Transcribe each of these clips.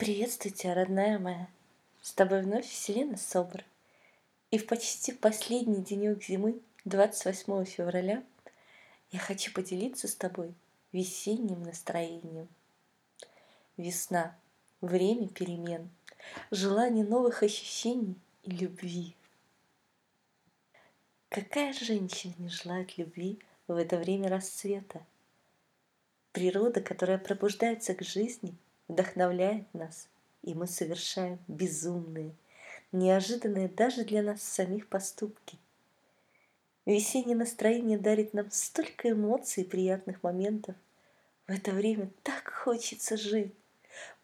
Приветствую тебя, родная моя. С тобой вновь Вселена Собор. И в почти последний денек зимы, 28 февраля, я хочу поделиться с тобой весенним настроением. Весна – время перемен, желание новых ощущений и любви. Какая женщина не желает любви в это время расцвета? Природа, которая пробуждается к жизни – вдохновляет нас, и мы совершаем безумные, неожиданные даже для нас самих поступки. Весеннее настроение дарит нам столько эмоций и приятных моментов. В это время так хочется жить,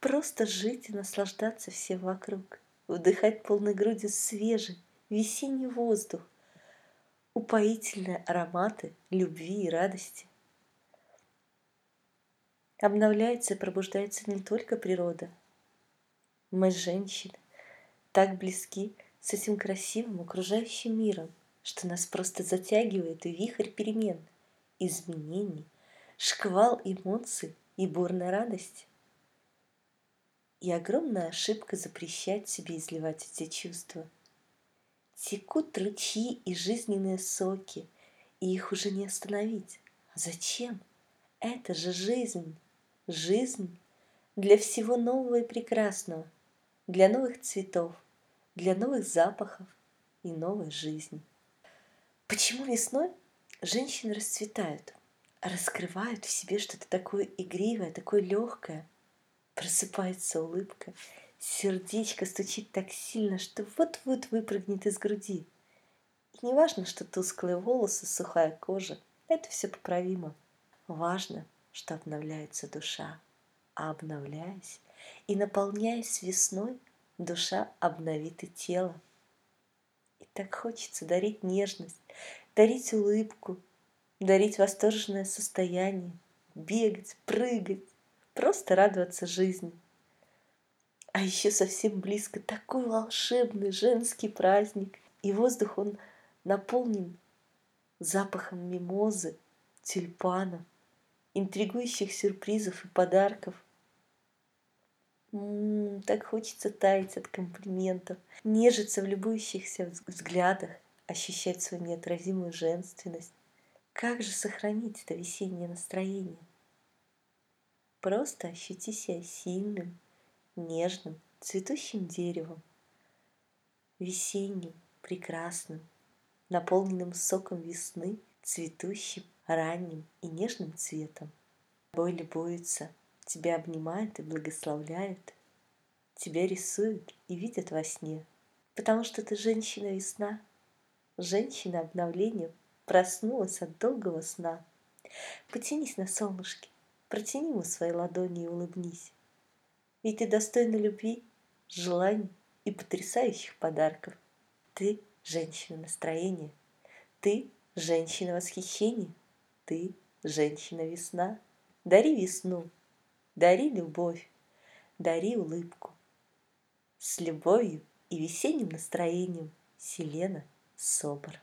просто жить и наслаждаться всем вокруг, вдыхать полной грудью свежий весенний воздух, упоительные ароматы любви и радости. Обновляется и пробуждается не только природа. Мы, женщины, так близки с этим красивым окружающим миром, что нас просто затягивает вихрь перемен, изменений, шквал эмоций и бурной радости. И огромная ошибка запрещать себе изливать эти чувства. Текут ручьи и жизненные соки, и их уже не остановить. А зачем? Это же жизнь жизнь для всего нового и прекрасного, для новых цветов, для новых запахов и новой жизни. Почему весной женщины расцветают, раскрывают в себе что-то такое игривое, такое легкое, просыпается улыбка, сердечко стучит так сильно, что вот-вот выпрыгнет из груди. И не важно, что тусклые волосы, сухая кожа, это все поправимо. Важно – что обновляется душа, а обновляясь и наполняясь весной, душа обновит и тело. И так хочется дарить нежность, дарить улыбку, дарить восторженное состояние, бегать, прыгать, просто радоваться жизни. А еще совсем близко такой волшебный женский праздник, и воздух он наполнен запахом мимозы, тюльпанов – интригующих сюрпризов и подарков. М-м, так хочется таять от комплиментов, нежиться в любующихся взглядах, ощущать свою неотразимую женственность. Как же сохранить это весеннее настроение? Просто ощути себя сильным, нежным, цветущим деревом, весенним, прекрасным, наполненным соком весны, цветущим ранним и нежным цветом. Тобой любуются, тебя обнимают и благословляют, тебя рисуют и видят во сне, потому что ты женщина-весна, женщина обновления проснулась от долгого сна. Потянись на солнышке, протяни ему свои ладони и улыбнись. Ведь ты достойна любви, желаний и потрясающих подарков. Ты – женщина настроения. Ты – женщина восхищения. Ты – женщина-весна. Дари весну, дари любовь, дари улыбку. С любовью и весенним настроением Селена Собор.